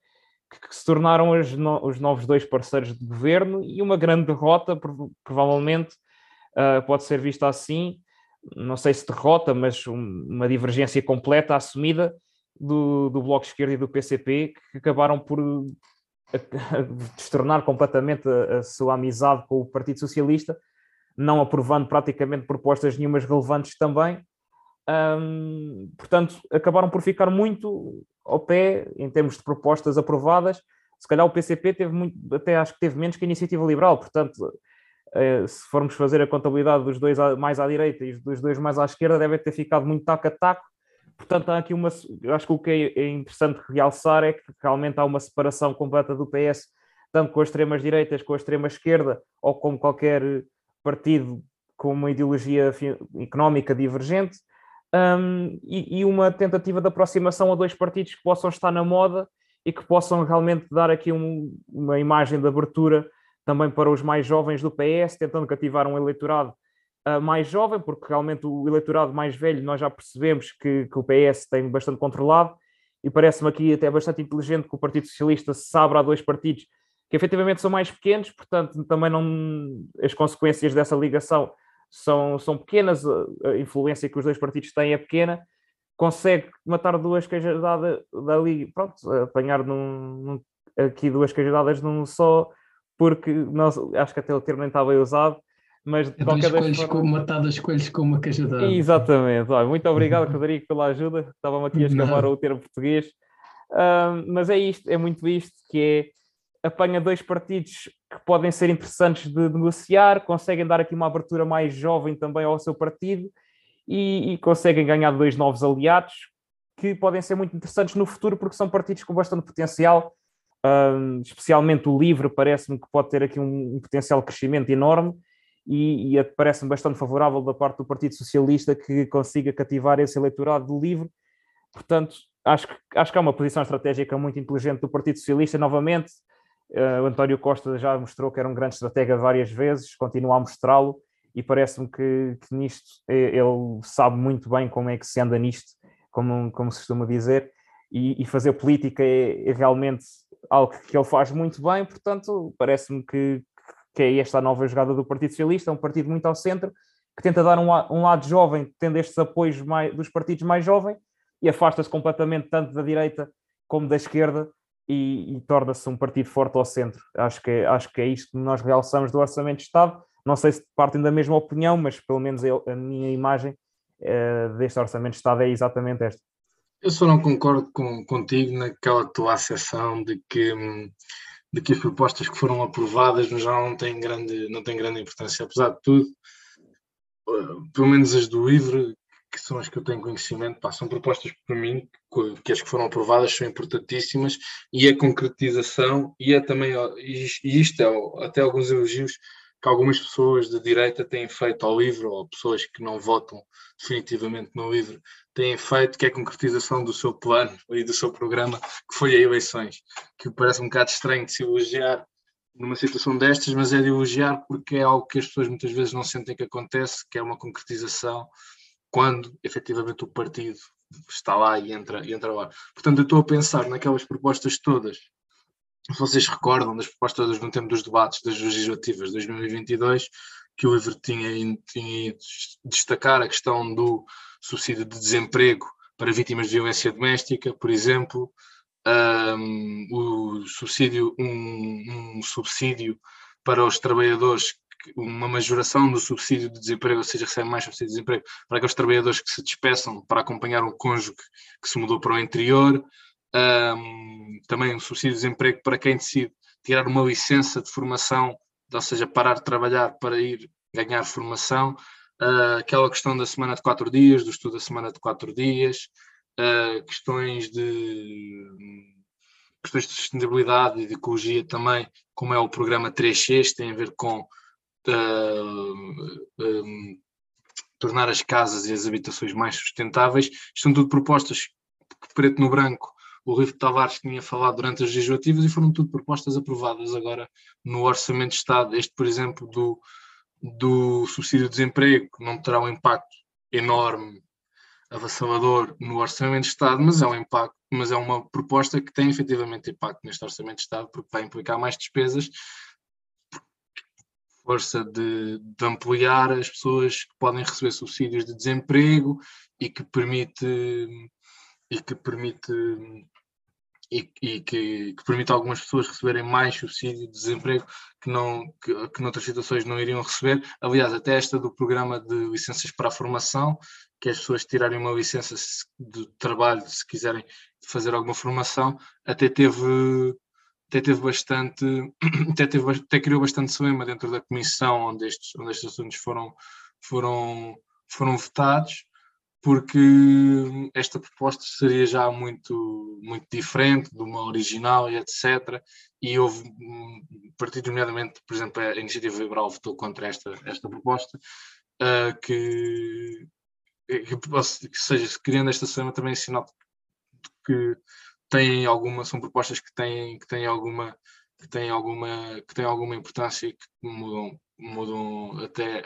que, se tornaram os, no, os, novos dois parceiros de governo e uma grande derrota, provavelmente, uh, pode ser vista assim, não sei se derrota, mas uma divergência completa assumida do, do Bloco Esquerdo e do PCP, que acabaram por *laughs* destornar completamente a, a, sua amizade com o Partido Socialista, não aprovando praticamente propostas nenhumas relevantes também. Portanto, acabaram por ficar muito ao pé em termos de propostas aprovadas. Se calhar o PCP teve muito, até acho que teve menos que a Iniciativa Liberal, portanto, se formos fazer a contabilidade dos dois mais à direita e dos dois mais à esquerda, deve ter ficado muito taco a taco Portanto, há aqui uma. Acho que o que é, é interessante realçar é que realmente há uma separação completa do PS, tanto com as extremas direitas, com a extrema esquerda, ou com qualquer partido com uma ideologia económica divergente, um, e, e, uma tentativa de aproximação a dois partidos que possam estar na moda e que possam realmente dar aqui um, uma imagem de abertura também para os mais jovens do PS, tentando cativar um eleitorado uh, mais jovem, porque realmente o eleitorado mais velho nós já percebemos que, que o PS tem bastante controlado, e parece-me aqui até bastante inteligente que o Partido Socialista se abra a dois partidos que efetivamente são mais pequenos, portanto também não as consequências dessa ligação são, são pequenas, a influência que os dois partidos têm é pequena, consegue matar duas queijadas dali, pronto, apanhar num, num, aqui duas queijadas num só, porque não, acho que até o termo nem estava usado, mas de é qualquer formas... com, matar dois coelhos com uma cajadada. Exatamente. Olha, muito obrigado, Rodrigo, pela ajuda. Estava-me aqui a escavar o termo português. Uh, mas é isto, é muito isto que apanha dois partidos que podem ser interessantes de negociar, conseguem dar aqui uma abertura mais jovem também ao seu partido e, e conseguem ganhar dois novos aliados que podem ser muito interessantes no futuro porque são partidos com bastante potencial, especialmente o LIVRE parece-me que pode ter aqui um, um potencial crescimento enorme e, e parece-me bastante favorável da parte do Partido Socialista que consiga cativar esse eleitorado do LIVRE. Portanto, acho que, acho que é uma posição estratégica muito inteligente do Partido Socialista. Novamente, uh, o António Costa já mostrou que era um grande estratega várias vezes, continua a mostrá-lo e parece-me que, que, nisto ele sabe muito bem como é que se anda nisto, como, como se costuma dizer, e, e fazer política é, é, realmente algo que ele faz muito bem, portanto, parece-me que, que é esta nova jogada do Partido Socialista, é um partido muito ao centro, que tenta dar um, um lado jovem, tendo estes apoios mais, dos partidos mais jovens, e afasta-se completamente tanto da direita como da esquerda, e, e torna-se um partido forte ao centro. Acho que, é, acho que é isto que nós realçamos do Orçamento de Estado, não sei se partem da mesma opinião, mas pelo menos eu, a minha imagem uh, deste Orçamento de Estado é exatamente esta. Eu só não concordo com, contigo naquela tua acessão de que, de que as propostas que foram aprovadas no geral não têm grande, não têm grande importância. Apesar de tudo, uh, pelo menos as do LIVRE, que são as que eu tenho conhecimento, pá, são propostas para mim, que as que foram aprovadas são importantíssimas, e a concretização, e é também, e isto é até alguns elogios que algumas pessoas de direita têm feito ao livro, ou pessoas que não votam definitivamente no livro, têm feito, que é a concretização do seu plano e do seu programa, que foi a eleições, que parece um bocado estranho de se elogiar numa situação destas, mas é de elogiar porque é algo que as pessoas muitas vezes não sentem que acontece, que é uma concretização quando efetivamente o partido está lá e entra, e entra lá. Portanto, eu estou a pensar naquelas propostas todas vocês recordam das propostas no tempo dos debates das legislativas de 2022, que o livro tinha, tinha destacar a questão do subsídio de desemprego para vítimas de violência doméstica, por exemplo, um, o subsídio, um, um, subsídio para os trabalhadores, uma majoração do subsídio de desemprego, ou seja, recebem mais subsídio de desemprego, para aqueles trabalhadores que se despeçam para acompanhar um cônjuge que se mudou para o interior, um, também um subsídio de desemprego para quem decide tirar uma licença de formação, ou seja, parar de trabalhar para ir ganhar formação, uh, aquela questão da semana de quatro dias, do estudo da semana de quatro dias, uh, questões de questões de sustentabilidade e de ecologia também, como é o programa 3Cs, tem a ver com uh, um, tornar as casas e as habitações mais sustentáveis. São tudo propostas preto no branco o Rui Tavares tinha falado durante as legislativas e foram tudo propostas aprovadas agora no Orçamento de Estado. Este, por exemplo, do, do subsídio de desemprego, que não terá um impacto enorme, avassalador no Orçamento de Estado, mas é um impacto, mas é uma proposta que tem efetivamente impacto neste Orçamento de Estado, porque vai implicar mais despesas, força de, de ampliar as pessoas que podem receber subsídios de desemprego e que permite e que permite e, e que, que, permite a algumas pessoas receberem mais subsídio de desemprego que, não, que, que noutras situações não iriam receber. Aliás, até esta do programa de licenças para a formação, que as pessoas tirarem uma licença de trabalho se quiserem fazer alguma formação, até teve até teve bastante, *clears throat* até, teve, até criou bastante cinema dentro da comissão onde estes, onde estes assuntos foram, foram, foram votados porque esta proposta seria já muito, muito diferente de uma original e etc. E houve partido, nomeadamente, por exemplo, a Iniciativa Liberal votou contra esta, esta proposta, uh, que, que, que, seja, criando esta cena também é sinal que têm alguma, são propostas que têm, que têm alguma que têm alguma que têm alguma importância e que mudam mudam até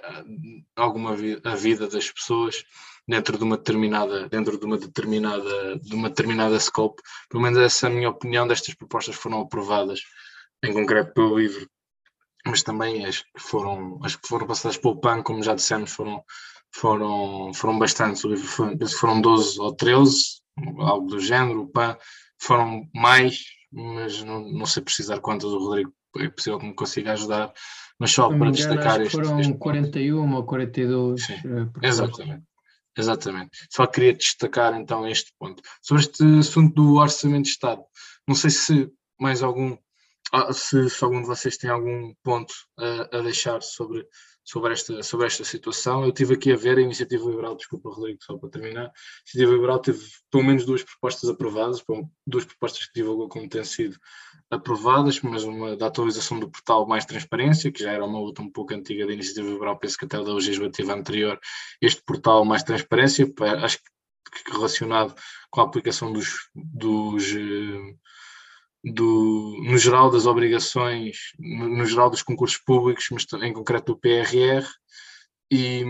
alguma vi a vida das pessoas dentro de uma determinada dentro de uma determinada de uma determinada scope. Pelo menos essa é a minha opinião destas propostas foram aprovadas em concreto pelo livro mas também as que foram as que foram passadas pelo PAN como já dissemos foram foram foram bastantes. O livro foi, foram 12 ou 13 algo do género. O PAN foram mais mas não, não sei precisar quantas. O Rodrigo é possível que me consiga ajudar mas só para destacar este, foram este 41 ou 42. Sim, uh, exatamente. Exatamente. Só queria destacar então este ponto. Sobre este assunto do Orçamento de Estado, não sei se mais algum ah, se, se, algum de vocês tem algum ponto a, a, deixar sobre, sobre, esta, sobre esta situação. Eu tive aqui a ver a Iniciativa Liberal, desculpa, Rodrigo, só para terminar. A Iniciativa Liberal teve pelo menos duas propostas aprovadas, duas propostas que divulgou como têm sido aprovadas, mas uma da atualização do portal Mais Transparência, que já era uma luta um pouco antiga da Iniciativa Liberal, penso que até da legislativa anterior, este portal Mais Transparência, acho que relacionado com a aplicação dos, dos eh, do, no geral das obrigações, no, no, geral dos concursos públicos, mas em concreto do PRR, e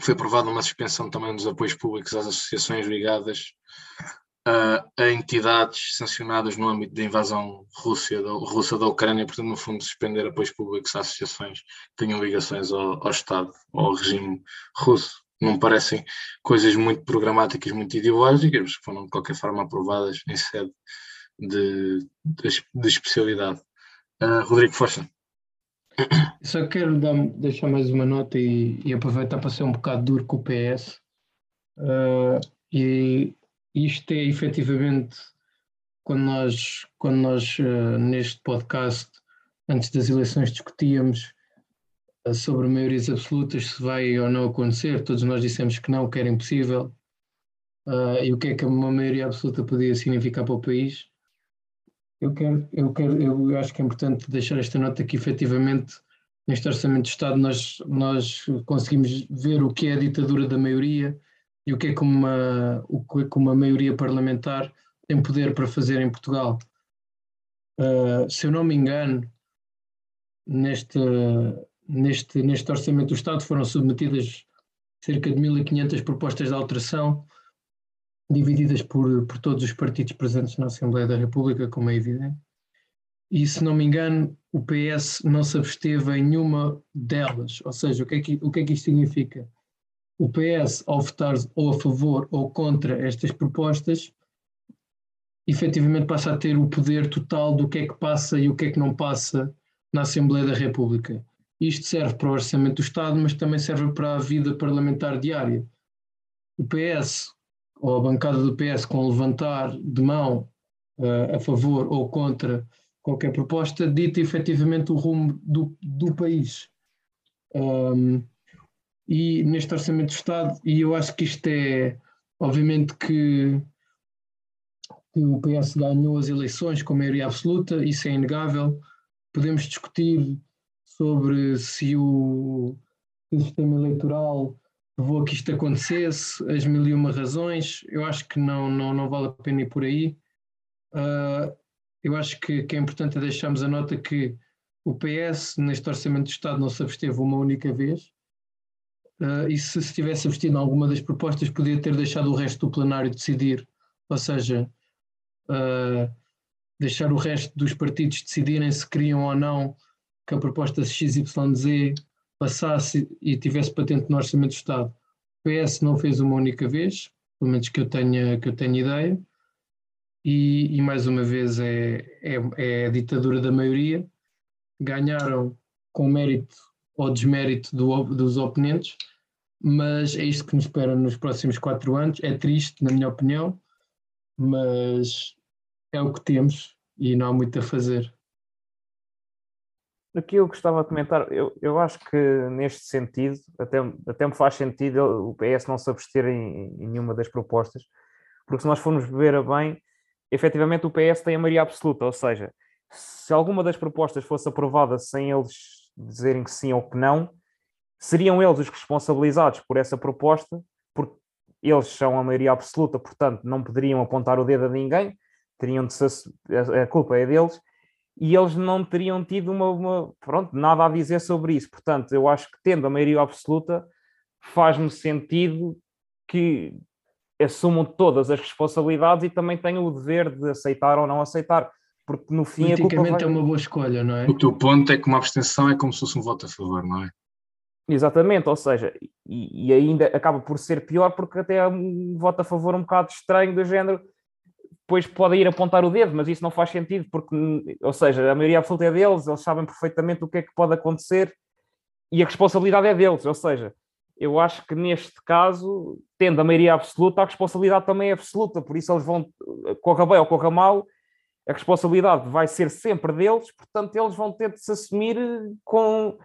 foi aprovada uma suspensão também dos apoios públicos às associações ligadas a, a entidades sancionadas no âmbito da invasão Rússia, da, russa da Ucrânia, portanto, no fundo, suspender apoios públicos a associações que tenham ligações ao, ao Estado, ao regime russo. Não parecem coisas muito programáticas, muito ideológicas, mas foram de qualquer forma aprovadas em sede de, de, de especialidade. Uh, Rodrigo Força. Só quero dar, deixar mais uma nota e, e, aproveitar para ser um bocado duro com o PS. Uh, ah, e isto é efetivamente quando nós, quando nós uh, neste podcast, antes das eleições, discutíamos uh, sobre maiorias absolutas, se vai ou não acontecer. Todos nós dissemos que não, que era impossível. e o que é que uma maioria absoluta podia significar para o país? Eu quero, eu quero, eu acho que é importante deixar esta nota que efetivamente neste Orçamento de Estado nós, nós conseguimos ver o que é a ditadura da maioria e o que é que uma, o que, é que uma maioria parlamentar tem poder para fazer em Portugal. Uh, se eu não me engano, neste, neste, neste Orçamento do Estado foram submetidas cerca de 1.500 propostas de alteração divididas por, por todos os partidos presentes na Assembleia da República, como é evidente. E, se não me engano, o PS não se absteve em nenhuma delas. Ou seja, o que é que, o que, é que isto significa? O PS, ao votar ou a favor ou contra estas propostas, efetivamente passa a ter o poder total do que é que passa e o que é que não passa na Assembleia da República. Isto serve para o Orçamento do Estado, mas também serve para a vida parlamentar diária. O PS, ou a bancada do PS com levantar de mão uh, a favor ou contra qualquer proposta, dita efetivamente o rumo do, do país. Um, e neste Orçamento do Estado, e eu acho que isto é, obviamente que, que o PS ganhou as eleições com maioria absoluta, isso é inegável. Podemos discutir sobre se o, se o sistema eleitoral levou a que isto acontecesse, as mil e uma razões, eu acho que não, não, não vale a pena ir por aí. Uh, eu acho que, que é importante deixarmos a nota que o PS, neste Orçamento do Estado, não se absteve uma única vez. Uh, e se se tivesse abstido em alguma das propostas, podia ter deixado o resto do plenário decidir. Ou seja, uh, deixar o resto dos partidos decidirem se queriam ou não que a proposta XYZ passasse e tivesse patente no Orçamento do Estado. O PS não fez uma única vez, pelo menos que eu tenha, que eu tenha ideia, e, e mais uma vez é, é, é, a ditadura da maioria. Ganharam com mérito ou desmérito do, dos oponentes, mas é isto que nos espera nos próximos quatro anos. É triste, na minha opinião, mas é o que temos e não há muito a fazer. Aqui eu gostava de comentar, eu, eu acho que neste sentido, até, até me faz sentido o PS não se abster em, em nenhuma das propostas, porque se nós formos ver a bem, efetivamente o PS tem a maioria absoluta, ou seja, se alguma das propostas fosse aprovada sem eles dizerem que sim ou que não, seriam eles os responsabilizados por essa proposta, porque eles são a maioria absoluta, portanto não poderiam apontar o dedo a ninguém, teriam de se, a culpa é deles, e eles não teriam tido uma, uma, pronto, nada a dizer sobre isso. Portanto, eu acho que tendo a maioria absoluta, faz-me sentido que assumam todas as responsabilidades e também tenham o dever de aceitar ou não aceitar. Porque no fim Politicamente vai... é uma boa escolha, não é? O teu ponto é que uma abstenção é como se fosse um voto a favor, não é? Exatamente, ou seja, e, e ainda acaba por ser pior porque até é um voto a favor um bocado estranho do género depois podem ir apontar o dedo, mas isso não faz sentido, porque, ou seja, a maioria absoluta é deles, eles sabem perfeitamente o que é que pode acontecer e a responsabilidade é deles, ou seja, eu acho que neste caso, tendo a maioria absoluta, a responsabilidade também é absoluta, por isso eles vão, corra bem ou corra mal, a responsabilidade vai ser sempre deles, portanto, eles vão ter de se assumir com.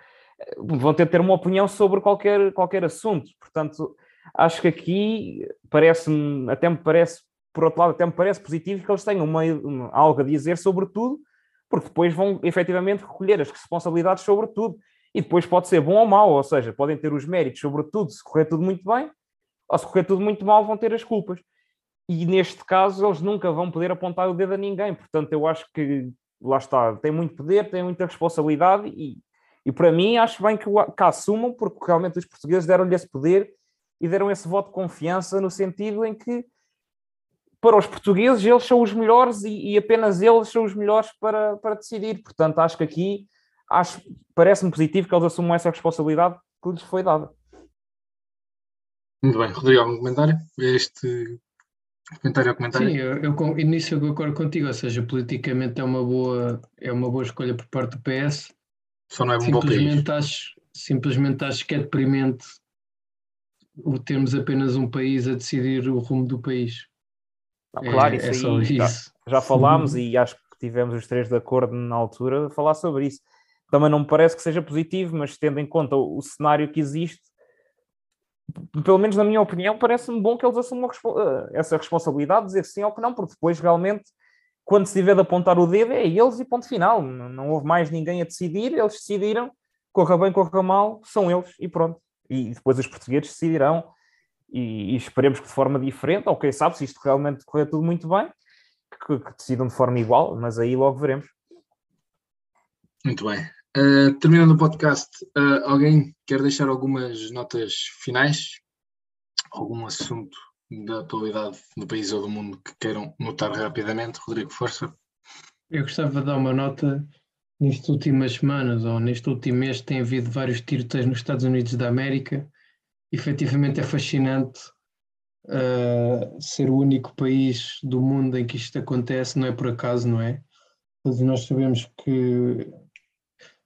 vão ter de ter uma opinião sobre qualquer, qualquer assunto. Portanto, acho que aqui parece-me, até me parece, por outro lado, até me parece positivo que eles tenham uma, uma, algo a dizer sobre tudo, porque depois vão efetivamente recolher as responsabilidades sobre tudo. E depois pode ser bom ou mau, ou seja, podem ter os méritos sobre tudo se correr tudo muito bem, ou se correr tudo muito mal, vão ter as culpas. E neste caso, eles nunca vão poder apontar o dedo a ninguém. Portanto, eu acho que lá está, tem muito poder, tem muita responsabilidade e, e para mim acho bem que, que assumam, porque realmente os portugueses deram-lhe esse poder e deram esse voto de confiança no sentido em que para os portugueses eles são os melhores e, e apenas eles são os melhores para, para decidir. Portanto, acho que aqui acho, parece-me positivo que eles assumam essa responsabilidade que lhes foi dada. Muito bem, Rodrigo, algum comentário? Este comentário ao comentário? Sim, eu, eu, nisso eu concordo contigo, ou seja, politicamente é uma boa, é uma boa escolha por parte do PS. Só não é um simplesmente bom país. Acho, simplesmente acho que é deprimente o termos apenas um país a decidir o rumo do país. Não, claro, é, isso, é aí, já, já, falámos *laughs* e acho que tivemos os três de acordo na altura a falar sobre isso. Também não me parece que seja positivo, mas tendo em conta o, o cenário que existe, pelo menos na minha opinião, parece-me bom que eles assumam eh, essa responsabilidade, dizer sim ou que não, porque depois realmente, quando se tiver de apontar o dedo, é eles e ponto final. Não, não houve mais ninguém a decidir, eles decidiram, corra bem, corra mal, são eles e pronto. E depois os portugueses decidirão e, e esperemos que de forma diferente, ou quem sabe se isto realmente correr tudo muito bem, que, que decidam de forma igual, mas aí logo veremos. Muito bem. Uh, terminando o podcast, uh, alguém quer deixar algumas notas finais? Algum assunto da atualidade do país ou do mundo que queiram notar rapidamente? Rodrigo, força. Eu gostava de dar uma nota. Nestas últimas semanas ou neste último mês tem havido vários tiroteios nos Estados Unidos da América. Efetivamente é fascinante uh, ser o único país do mundo em que isto acontece, não é por acaso, não é? Todos nós sabemos que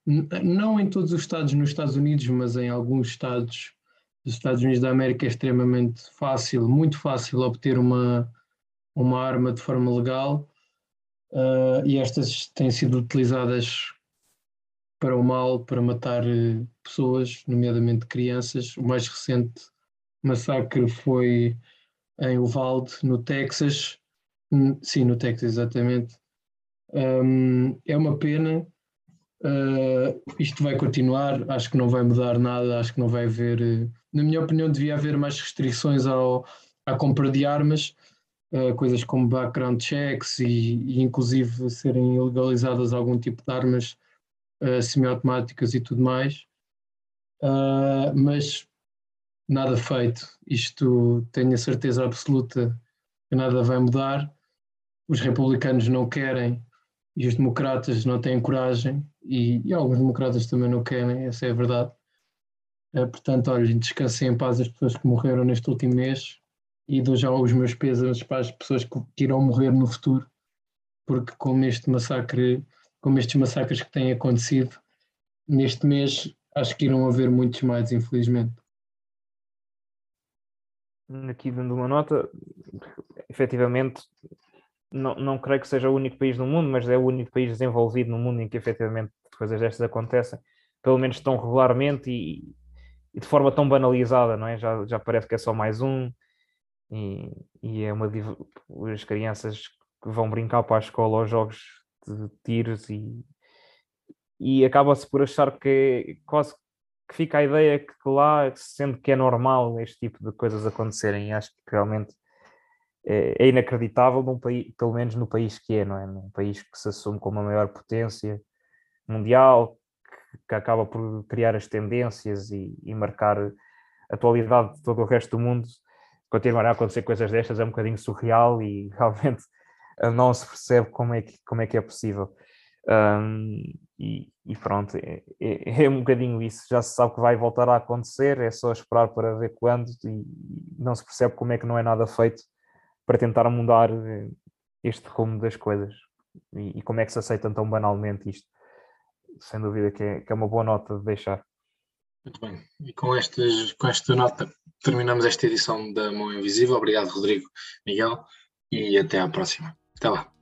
não em todos os estados nos Estados Unidos, mas em alguns estados dos Estados Unidos da América é extremamente fácil, muito fácil obter uma, uma arma de forma legal uh, e estas têm sido utilizadas para o mal, para matar uh, pessoas, nomeadamente crianças. O mais recente massacre foi em Uvalde, no Texas. Sim, no Texas, exatamente. Um, é uma pena Uh, isto vai continuar, acho que não vai mudar nada, acho que não vai haver, uh, na minha opinião, devia haver mais restrições ao, à compra de armas, uh, coisas como background checks e, e, inclusive serem legalizadas algum tipo de armas semiautomáticas e tudo mais. mas nada feito, isto tenho a certeza absoluta que nada vai mudar. Os republicanos não querem e os democratas não têm coragem e, e alguns democratas também não querem, essa é a verdade. É, portanto, olha, descansem em paz as pessoas que morreram neste último mês e dou já os meus pesos para as pessoas que, irão morrer no futuro, porque como este massacre, como estes massacres que têm acontecido neste mês, acho que irão haver muitos mais, infelizmente. Aqui dando uma nota, efetivamente não, não creio que seja o único país no mundo, mas é o único país desenvolvido no mundo em que efetivamente coisas destas acontecem, pelo menos tão regularmente e, e de forma tão banalizada, não é? Já, já parece que é só mais um e, e é uma as crianças que vão brincar para a escola aos jogos de tiros e, e acaba-se por achar que quase que fica a ideia que lá, sendo que é normal este tipo de coisas acontecerem, acho que realmente é, é, inacreditável num país, pelo menos no país que é, não é? Num país que se assume como a maior potência mundial, que, que acaba por criar as tendências e, e, marcar a atualidade de todo o resto do mundo, continuar a acontecer coisas destas é um bocadinho surreal e *laughs* realmente não se percebe como é que, como é, que é possível. Um, e, e, pronto, é, é, é, um bocadinho isso. Já se sabe que vai voltar a acontecer, é só esperar para ver quando, e não se percebe como é que não é nada feito para tentar mudar eh, este rumo das coisas e, e, como é que se aceita tão banalmente isto. Sem dúvida que é, que é uma boa nota de deixar. Muito bem. E com, com esta nota terminamos esta edição da Mão Invisível. Obrigado, Rodrigo, Miguel, e até à próxima. Até lá.